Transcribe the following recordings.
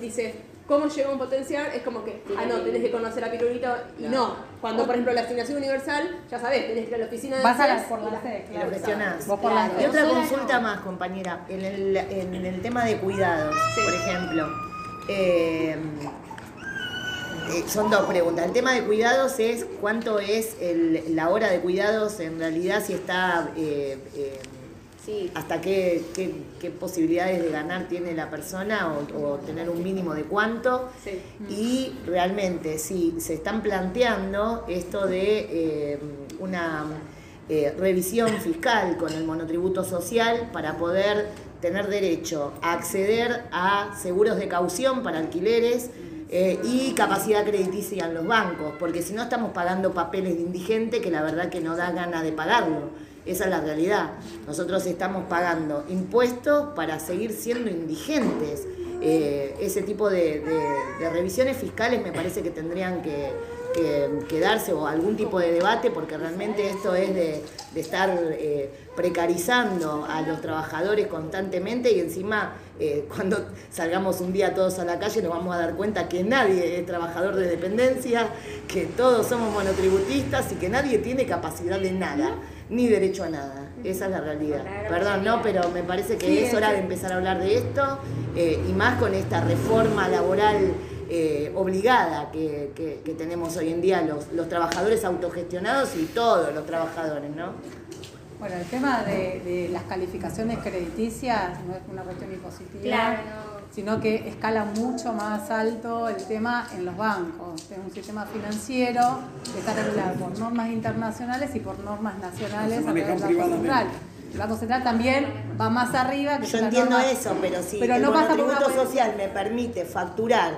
dice cómo llega a un potencial, es como que, ah, no, tenés que conocer a Pirulito y no. Cuando, por ejemplo, la asignación universal, ya sabés, tenés que ir a la oficina de Vas a la, CES por la la- lo claro. Vos por la Y otra consulta más, compañera. En el, en el tema de cuidados, por ejemplo. eh, eh, son dos preguntas. El tema de cuidados es cuánto es el- la hora de cuidados en realidad, si está... eh, eh, Sí. hasta qué, qué- qué posibilidades de ganar tiene la persona o, o tener un mínimo de cuánto. Sí. Y realmente, si se están planteando esto de eh, una eh, revisión fiscal con el monotributo social para poder tener derecho a acceder a seguros de caución para alquileres eh, y capacidad crediticia en los bancos, porque si no estamos pagando papeles de indigente que la verdad que no da gana de pagarlo. Esa es la realidad. Nosotros estamos pagando impuestos para seguir siendo indigentes. Eh, ese tipo de, revisiones fiscales me parece que tendrían que, que- darse o algún tipo de debate porque realmente esto es de, de estar eh, precarizando a los trabajadores constantemente y encima eh, cuando salgamos un día todos a la calle nos vamos a dar cuenta que nadie es trabajador de dependencia, que todos somos monotributistas y que nadie tiene capacidad de nada, ni derecho a nada. Esa es la realidad. Perdón, no, pero me parece que Sí, es hora de empezar a hablar de esto eh, y más con esta reforma laboral eh, obligada que, que- que tenemos hoy en día los, los trabajadores autogestionados y todos los trabajadores, ¿no? Bueno, el tema de, de las calificaciones crediticias no es una cuestión impositiva, Claro, no. Sino que escala mucho más alto el tema en los bancos. Es un sistema financiero que está regulado por normas internacionales y por normas nacionales a través del Banco. Central. El Banco Central también va más arriba que Yo entiendo eso, pero si Pero el no pasa por una social me permite facturar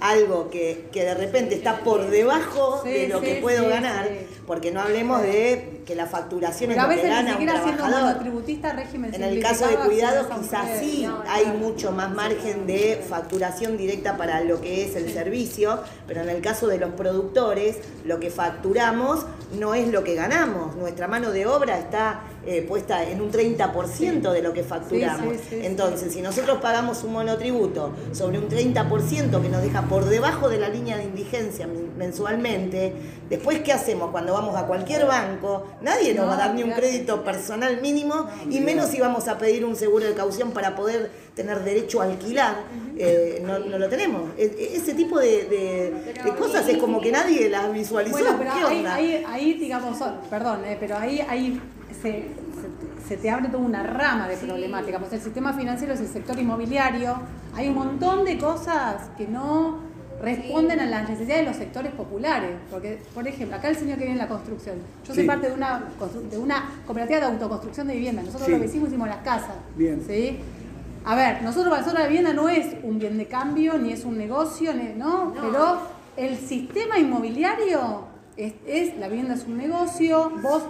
algo que, que de repente está por debajo Sí, de lo sí, que puedo sí, ganar, porque no hablemos de que la facturación es lo que veces gana un siquiera trabajador. monotributista régimen En el caso de cuidados quizás sí No, hay mucho más margen de facturación directa para lo que es el servicio, pero en el caso de los productores lo que facturamos no es lo que ganamos. Nuestra mano de obra está eh, puesta en un 30% de lo que facturamos. Sí, sí, sí, sí. Entonces, si nosotros pagamos un monotributo sobre un 30% que nos deja por debajo de la línea de indigencia men- mensualmente, después ¿qué hacemos cuando vamos a cualquier banco? Nadie nos No, va a dar ni un crédito personal mínimo y menos si vamos a pedir un seguro de caución para poder tener derecho a alquilar. Eh, no, no lo tenemos. E- e- ese tipo de, de- de cosas es como que nadie las visualizó. Bueno, pero ¿Qué ahí, onda? ahí, ahí, digamos, perdón, eh, pero ahí, ahí se, se- se te abre toda una rama de problemática. Pues el sistema financiero es el sector inmobiliario. Hay un montón de cosas que no responden a las necesidades de los sectores populares. Porque, por ejemplo, acá el señor que viene en la construcción. Yo soy Sí. parte de una, de una cooperativa de autoconstrucción de vivienda. Nosotros Sí. lo que hicimos hicimos las casas. Bien. ¿sí? A ver, nosotros para nosotros la vivienda no es un bien de cambio, ni es un negocio, ni- ¿no? No. Pero el sistema inmobiliario es, es- la vivienda es un negocio, vos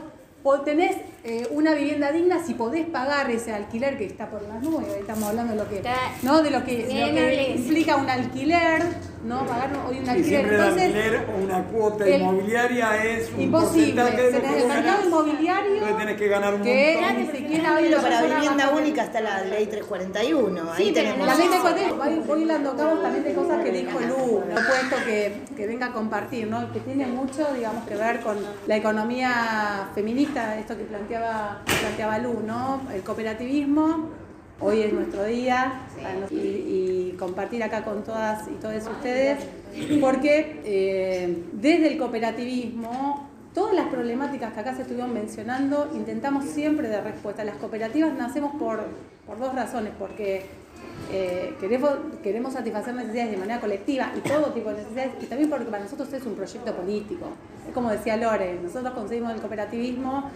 tenés eh, una vivienda digna si podés pagar ese alquiler que está por las nubes, estamos hablando de lo que, ¿no? de lo que, Bien, lo que implica un alquiler, ¿no? Pagar hoy un Sí, alquiler. el Entonces, alquiler o una cuota el- inmobiliaria es un imposible. lo Tenés que el mercado inmobiliario Entonces tenés que ganar un que montón. ni siquiera hoy Pero la para vivienda única está la ley 341. Ahí Sí, tenemos. La ley de No. cuatro, voy, voy hilando cabos también de cosas que dijo Lu, he puesto que, que venga a compartir, ¿no? que tiene mucho, digamos, que ver con la economía feminista, esto que planteaba, planteaba Lu, ¿no? El cooperativismo, hoy es nuestro día, y, y compartir acá con todas y todos ustedes, porque eh, desde el cooperativismo todas las problemáticas que acá se estuvieron mencionando, intentamos siempre dar respuesta. Las cooperativas nacemos por, por dos razones, porque eh, queremos, queremos satisfacer necesidades de manera colectiva y todo tipo de necesidades, y también porque para nosotros es un proyecto político. Es como decía Lore, nosotros concebimos el cooperativismo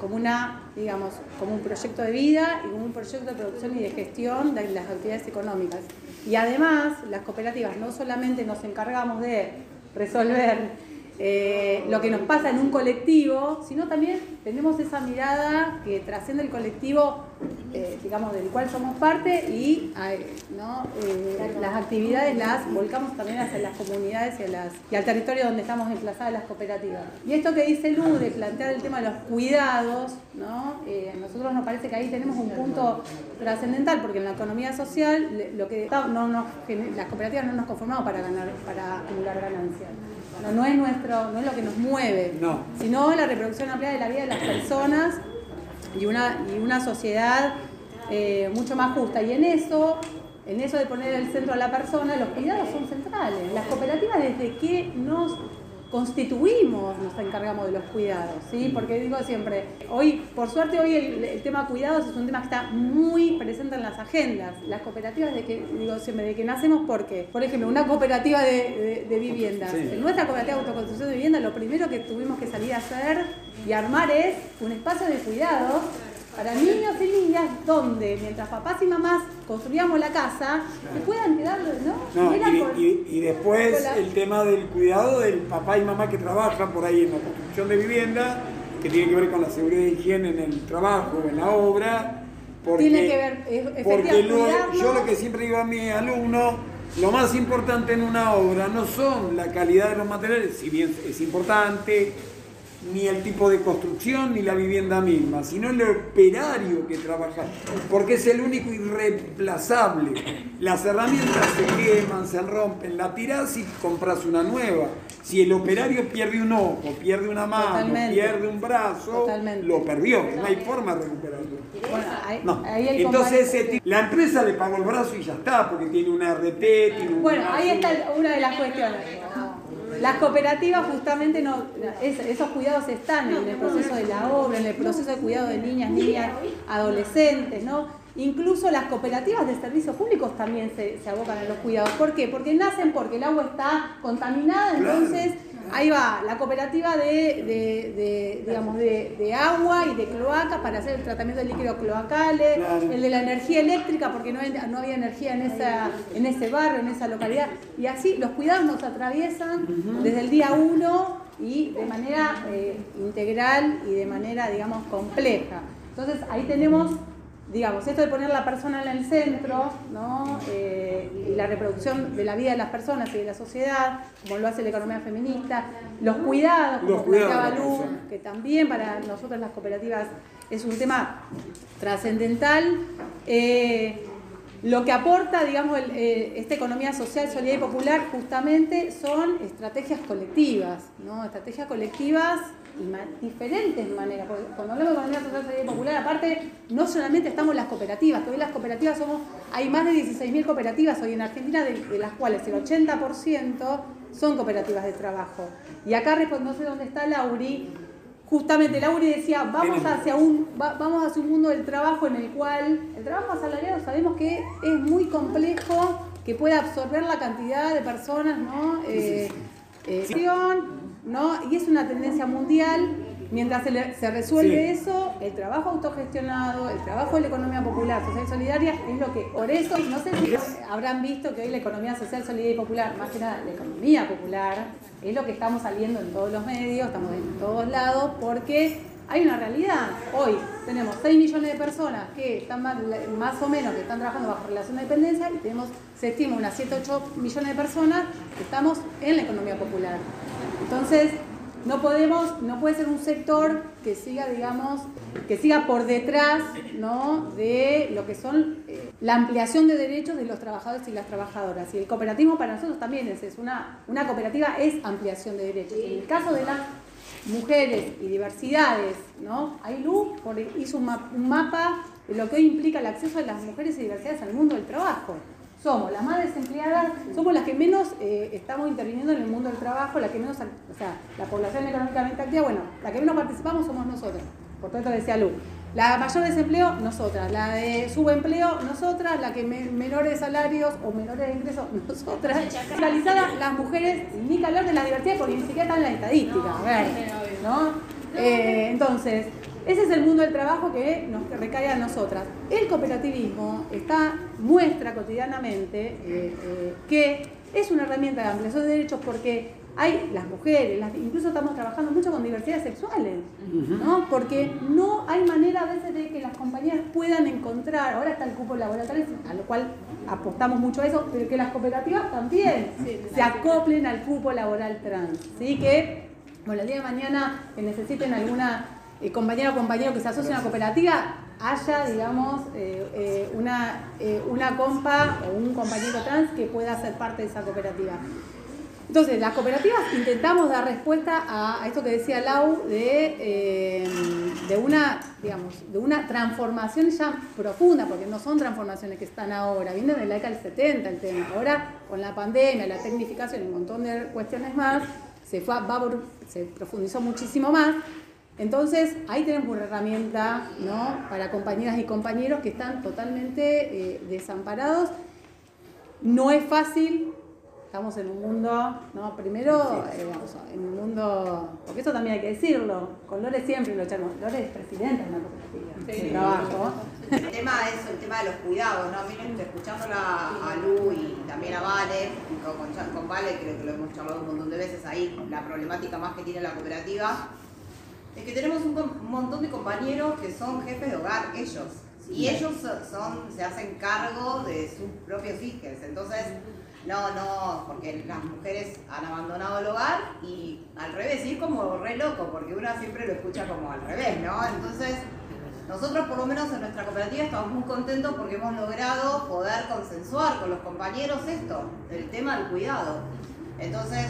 como una, digamos, como un proyecto de vida y como un proyecto de producción y de gestión de las actividades económicas. Y además, las cooperativas no solamente nos encargamos de resolver eh, lo que nos pasa en un colectivo, sino también tenemos esa mirada que trasciende el colectivo, eh, digamos, del cual somos parte y ¿no? Eh, las actividades las volcamos también hacia las comunidades y, las, y al territorio donde estamos emplazadas las cooperativas. Y esto que dice Lu de plantear el tema de los cuidados, ¿no? A nosotros nos parece que ahí tenemos un punto trascendental, porque en la economía social lo que no las cooperativas no nos conformamos para ganar, para acumular ganancias. No, no, es nuestro, no es lo que nos mueve, sino la reproducción ampliada de la vida de las personas y una, y una sociedad eh, mucho más justa. Y en eso, en eso de poner el centro a la persona, los cuidados son centrales. Las cooperativas desde que nos constituimos, nos encargamos de los cuidados, ¿sí? Porque digo siempre, hoy, por suerte hoy el, tema cuidados es un tema que está muy presente en las agendas. Las cooperativas de que, digo siempre, de que nacemos porque, por ejemplo, una cooperativa de, de, viviendas. En nuestra cooperativa de autoconstrucción de vivienda lo primero que tuvimos que salir a hacer y armar es un espacio de cuidados para niños y niñas donde mientras papás y mamás construíamos la casa, se puedan quedar, ¿no? y, después el tema del cuidado del papá y mamá que trabajan por ahí en la construcción de vivienda, que tiene que ver con la seguridad y higiene en el trabajo, en la obra. Porque, tiene que ver, porque yo lo que siempre digo a mi alumno, lo más importante en una obra no son la calidad de los materiales, si bien es importante, ni el tipo de construcción ni la vivienda misma, sino el operario que trabaja, porque es el único irreemplazable. Las herramientas se queman, se rompen, la tirás y compras una nueva. Si el operario pierde un ojo, pierde una mano, pierde un brazo, lo perdió, no hay forma de recuperarlo. Entonces la empresa le pagó el brazo y ya está, porque tiene una RT, tiene un Bueno, ahí está una de las cuestiones. Las cooperativas justamente no, esos cuidados están en el proceso de la obra, en el proceso de cuidado de niñas, niñas, adolescentes, ¿no? Incluso las cooperativas de servicios públicos también se, se abocan a los cuidados. ¿Por qué? Porque nacen porque el agua está contaminada, entonces Ahí va, la cooperativa de, digamos, de, agua y de cloacas para hacer el tratamiento de líquidos cloacales, el de la energía eléctrica porque no, no había energía en, esa, en ese barrio, en esa localidad. Y así los cuidados nos atraviesan desde el día uno y de manera eh, integral y de manera, digamos, compleja. Entonces ahí tenemos digamos, esto de poner la persona en el centro, ¿no? Eh, y la reproducción de la vida de las personas y de la sociedad, como lo hace la economía feminista, los cuidados, como planteaba Lu, que también para nosotros las cooperativas es un tema trascendental. Eh, lo que aporta, digamos, eh, esta economía social, solidaria y popular justamente son estrategias colectivas, ¿no? Estrategias colectivas y diferentes maneras. Cuando hablamos de economía social, solidaria y popular, aparte, no solamente estamos las cooperativas, que las cooperativas somos, hay más de 16.000 cooperativas hoy en Argentina, de, las cuales el 80% son cooperativas de trabajo. Y acá, no sé dónde está Lauri, justamente Lauri decía, vamos hacia, un, vamos hacia un mundo del trabajo en el cual el trabajo asalariado sabemos que es muy complejo, que puede absorber la cantidad de personas, ¿no? Eh, eh, ¿no? Y es una tendencia mundial. Mientras se, resuelve eso, el trabajo autogestionado, el trabajo de la economía popular, social y solidaria, es lo que, por eso, no sé si habrán visto que hoy la economía social, solidaria y popular, más que nada la economía popular, es lo que estamos saliendo en todos los medios, estamos en todos lados, porque hay una realidad. Hoy tenemos 6 millones de personas que están más, o menos que están trabajando bajo relación de dependencia y tenemos, se estima, unas 7, 8 millones de personas que estamos en la economía popular. Entonces, no podemos, no puede ser un sector que siga, digamos, que siga por detrás ¿no? de lo que son eh, la ampliación de derechos de los trabajadores y las trabajadoras. Y el cooperativismo para nosotros también es, es una, una cooperativa es ampliación de derechos. En el caso de las mujeres y diversidades, ¿no? Luz hizo un, un mapa de lo que hoy implica el acceso de las mujeres y diversidades al mundo del trabajo somos las más desempleadas, somos las que menos eh, estamos interviniendo en el mundo del trabajo, la que menos, o sea, la población económicamente activa, bueno, la que menos participamos somos nosotros. Por tanto, decía Lu. La mayor desempleo, nosotras. La de subempleo, nosotras. La que menores salarios o menores ingresos, nosotras. Realizadas las mujeres, ni que hablar de la diversidad porque ni siquiera están en la estadística. A ver, ¿no? Eh, entonces, ese es el mundo del trabajo que nos recae a nosotras. El cooperativismo está, muestra cotidianamente eh, eh, que es una herramienta de ampliación de derechos porque hay las mujeres, las- incluso estamos trabajando mucho con diversidades sexuales, ¿no? Porque no hay manera a veces de que las compañías puedan encontrar, ahora está el cupo laboral, a lo cual apostamos mucho a eso, pero que las cooperativas también se acoplen al cupo laboral trans, ¿sí? Que, bueno, el día de mañana que necesiten alguna eh, compañera o compañero que se asocie a una cooperativa, haya, digamos, eh, eh, una, eh, una compa o un compañero trans que pueda ser parte de esa cooperativa. Entonces, las cooperativas intentamos dar respuesta a, a esto que decía Lau de, de, una, digamos, de una transformación ya profunda, porque no son transformaciones que están ahora, vienen de la década del 70 el tema. Ahora, con la pandemia, la tecnificación y un montón de cuestiones más, se, fue, va por- se profundizó muchísimo más. Entonces, ahí tenemos una herramienta ¿no? para compañeras y compañeros que están totalmente eh, desamparados. No es fácil, estamos en un mundo, ¿no? Primero, eh, vamos, en un mundo, porque eso también hay que decirlo, con Lore siempre lo echamos, Lore es presidenta de una cooperativa de trabajo. El tema es el tema de los cuidados, ¿no? Miren, escuchándola a Lu y también a Vale, con, con, con Vale creo que lo hemos charlado un montón de veces ahí, la problemática más que tiene la cooperativa, es que tenemos un, montón de compañeros que son jefes de hogar, ellos, y ellos so- son, se hacen cargo de sus propios hijos, entonces, no, no, porque las mujeres han abandonado el hogar y al revés, y es como re loco, porque uno siempre lo escucha como al revés, ¿no? Entonces, nosotros por lo menos en nuestra cooperativa estamos muy contentos porque hemos logrado poder consensuar con los compañeros esto, el tema del cuidado. Entonces,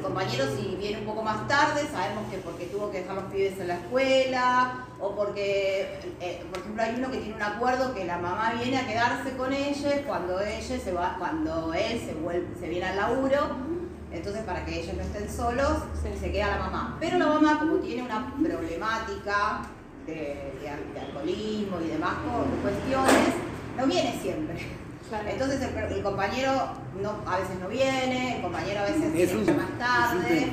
el compañero si viene un poco más tarde, sabemos que porque tuvo que dejar los pibes en la escuela o porque, eh, por ejemplo, hay uno que tiene un acuerdo que la mamá viene a quedarse con ellos cuando ella se va, cuando él se vuelve, se viene al laburo. Entonces, para que ellos no estén solos, se queda la mamá. Pero la mamá, como tiene una problemática de, de al- de alcoholismo y demás cuestiones, no viene siempre. Entonces el, el compañero no, a veces no viene, el compañero a veces Es un viene más tarde.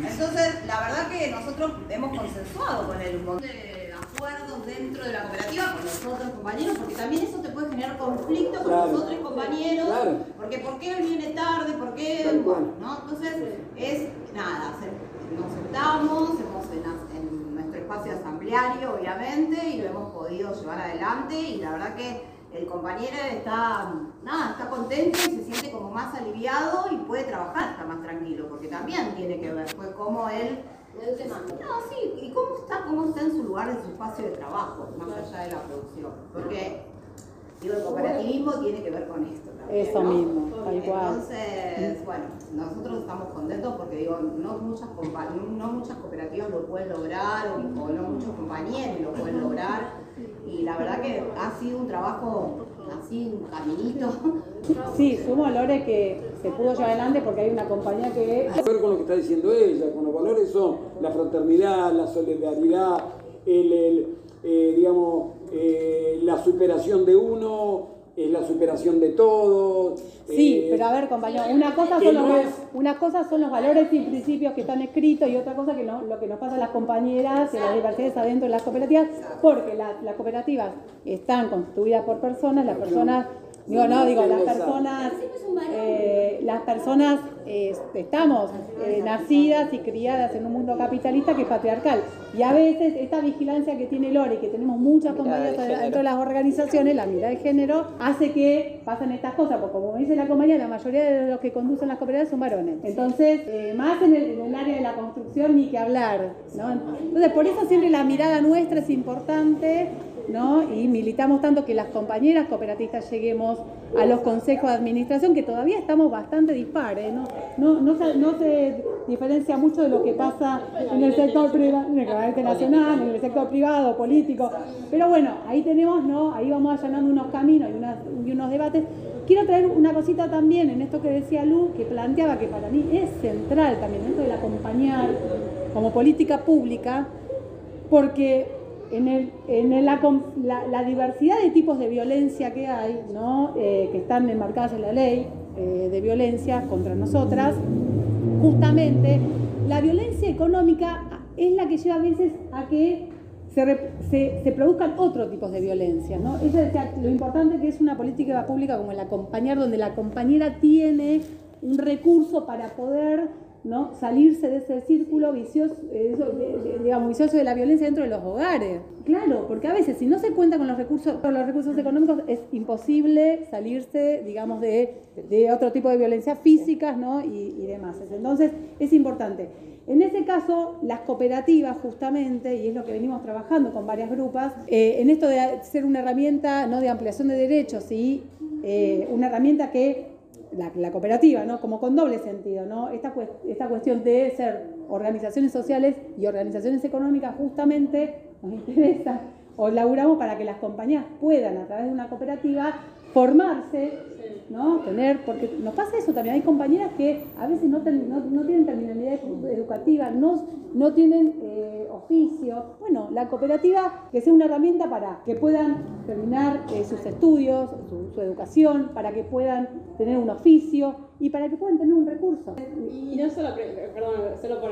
Entonces, la verdad que nosotros hemos consensuado con él un montón de acuerdos dentro de la cooperativa con los otros compañeros, porque también eso te puede generar conflicto con Claro. los otros compañeros, Claro. porque ¿por qué él viene tarde? ¿Por qué? Cual. ¿no? Entonces, es nada, nos sentamos, hemos en, en nuestro espacio asambleario, obviamente, y lo hemos podido llevar adelante, y la verdad que el compañero está, nada, está contento y se siente como más aliviado y puede trabajar, está más tranquilo, porque también tiene que ver, pues cómo él... No, sí, y cómo está, cómo está en su lugar, en su espacio de trabajo, más allá de la producción. Porque, digo, el cooperativismo tiene que ver con esto también, Eso ¿no? mismo, tal cual. Entonces, bueno, nosotros estamos contentos porque digo, no muchas, no muchas cooperativas lo pueden lograr o, o no muchos compañeros lo pueden lograr. Y la verdad que ha sido un trabajo así, un caminito. Sí, sumo valores que se pudo llevar adelante porque hay una compañía que ver con lo que está diciendo ella, con los valores son la fraternidad, la solidaridad, el, el, eh, digamos, eh, la superación de uno, es la superación de todos. Sí, eh, pero a ver, compañero, una cosa, son los, no es- una cosa son los valores y principios que están escritos y otra cosa que no- lo que nos pasa a las compañeras y a las diversidades adentro de las cooperativas, porque la- las cooperativas están constituidas por personas, las personas, digo, no, digo, las personas, eh, las personas eh, estamos eh, nacidas y criadas en un mundo capitalista que es patriarcal. Y a veces esta vigilancia que tiene Lore, que tenemos muchas compañeras dentro de las organizaciones, la mirada de género, hace que pasen estas cosas, porque como dice la compañía, la mayoría de los que conducen las cooperativas son varones. Entonces, eh, más en el, en el área de la construcción ni que hablar. ¿no? Entonces, por eso siempre la mirada nuestra es importante. Y militamos tanto que las compañeras cooperatistas lleguemos a los consejos de administración, que todavía estamos bastante dispares, ¿no? No, no, se, diferencia mucho de lo que pasa en el sector privado, en el nacional, en el sector privado, político. Pero bueno, ahí tenemos, ¿no? Ahí vamos allanando unos caminos y, unos debates. Quiero traer una cosita también en esto que decía Lu, que planteaba que para mí es central también dentro del acompañar como política pública, porque en, el, en el- la, la- diversidad de tipos de violencia que hay, ¿no? Eh, que están enmarcadas en la ley eh, de violencia contra nosotras, justamente la violencia económica es la que lleva a veces a que se, se- produzcan otros tipos de violencia. ¿no? Ella decía lo importante que es una política pública como el acompañar, donde la compañera tiene un recurso para poder ¿no? salirse de ese círculo vicioso, eh, digamos, vicioso de la violencia dentro de los hogares. Claro, porque a veces si no se cuenta con los recursos, con los recursos económicos es imposible salirse, digamos, de, de otro tipo de violencias físicas ¿no? y, y demás. Entonces es importante. En ese caso, las cooperativas justamente, y es lo que venimos trabajando con varias grupas, eh, en esto de ser una herramienta ¿no? de ampliación de derechos y eh, una herramienta que la, la cooperativa, ¿no? Como con doble sentido, ¿no? Esta, esta cuestión de ser organizaciones sociales y organizaciones económicas justamente nos interesa o laburamos para que las compañías puedan a través de una cooperativa formarse, ¿no? Tener, porque nos pasa eso también, hay compañeras que a veces no, ten- no, no tienen terminalidad edu- educativa, no, no tienen eh. Bueno, la cooperativa que sea una herramienta para que puedan terminar eh, sus estudios, su, educación, para que puedan tener un oficio y para que puedan tener un recurso. Y no solo, pre- perdón, solo por,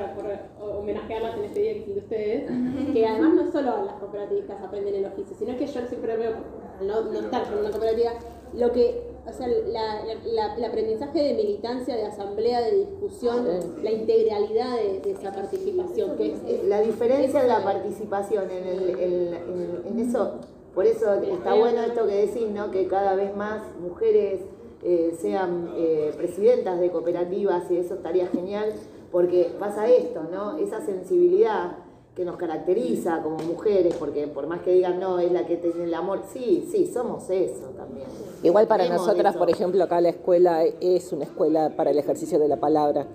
homenajearlas en este día que hicieron ustedes, que además no solo las cooperativas aprenden el oficio, sino que yo siempre veo, al no, no estar con una cooperativa, lo que, o sea, la- el aprendizaje de militancia, de asamblea, de discusión, la integralidad de, de esa participación, que es, es- La diferencia de la participación en, el, el- en- en eso, por eso está bueno esto que decís, ¿no? que cada vez más mujeres eh, sean eh, presidentas de cooperativas y eso estaría genial, porque pasa esto, ¿no? esa sensibilidad que nos caracteriza como mujeres, porque por más que digan, no, es la que tiene el amor, sí, sí, somos eso también. Igual para Tenemos nosotras, eso. por ejemplo, acá la escuela es una escuela para el ejercicio de la palabra,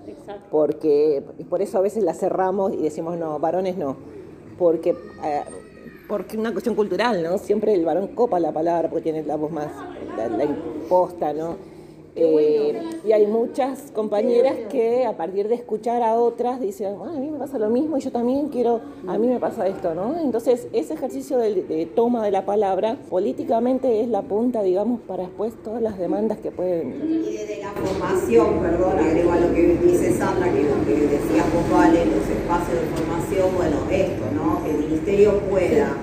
porque y por eso a veces la cerramos y decimos no, varones no, porque eh, porque una cuestión cultural, ¿no? Siempre el varón copa la palabra porque tiene la voz más la, la imposta, ¿no? Eh, y hay muchas compañeras que a partir de escuchar a otras dicen, "Ah, a mí me pasa lo mismo y yo también quiero, a mí me pasa esto, ¿no? Entonces ese ejercicio de, de toma de la palabra políticamente es la punta, digamos, para después todas las demandas que pueden Y desde la formación, perdón, agrego a lo que dice Sandra, que lo que decía vos, Vale, los espacios de formación, bueno, esto, ¿no? Que el ministerio pueda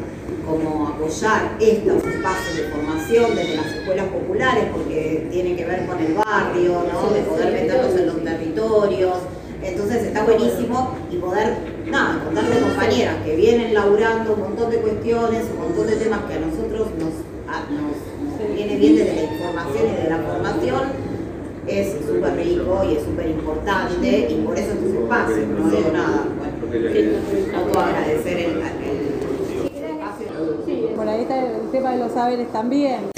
como apoyar estos espacios de formación desde las escuelas populares, porque tienen que ver con el barrio, ¿no? De poder meterlos en los territorios. Entonces está buenísimo y poder, nada, contar con compañeras que vienen laburando un montón de cuestiones, un montón de temas que a nosotros nos, a- nos, nos viene bien desde la información y de la formación es súper rico y es súper importante y por eso estos espacios, no digo nada, bueno, no puedo agradecer el, el espacio. Por ahí está tema de los saberes también.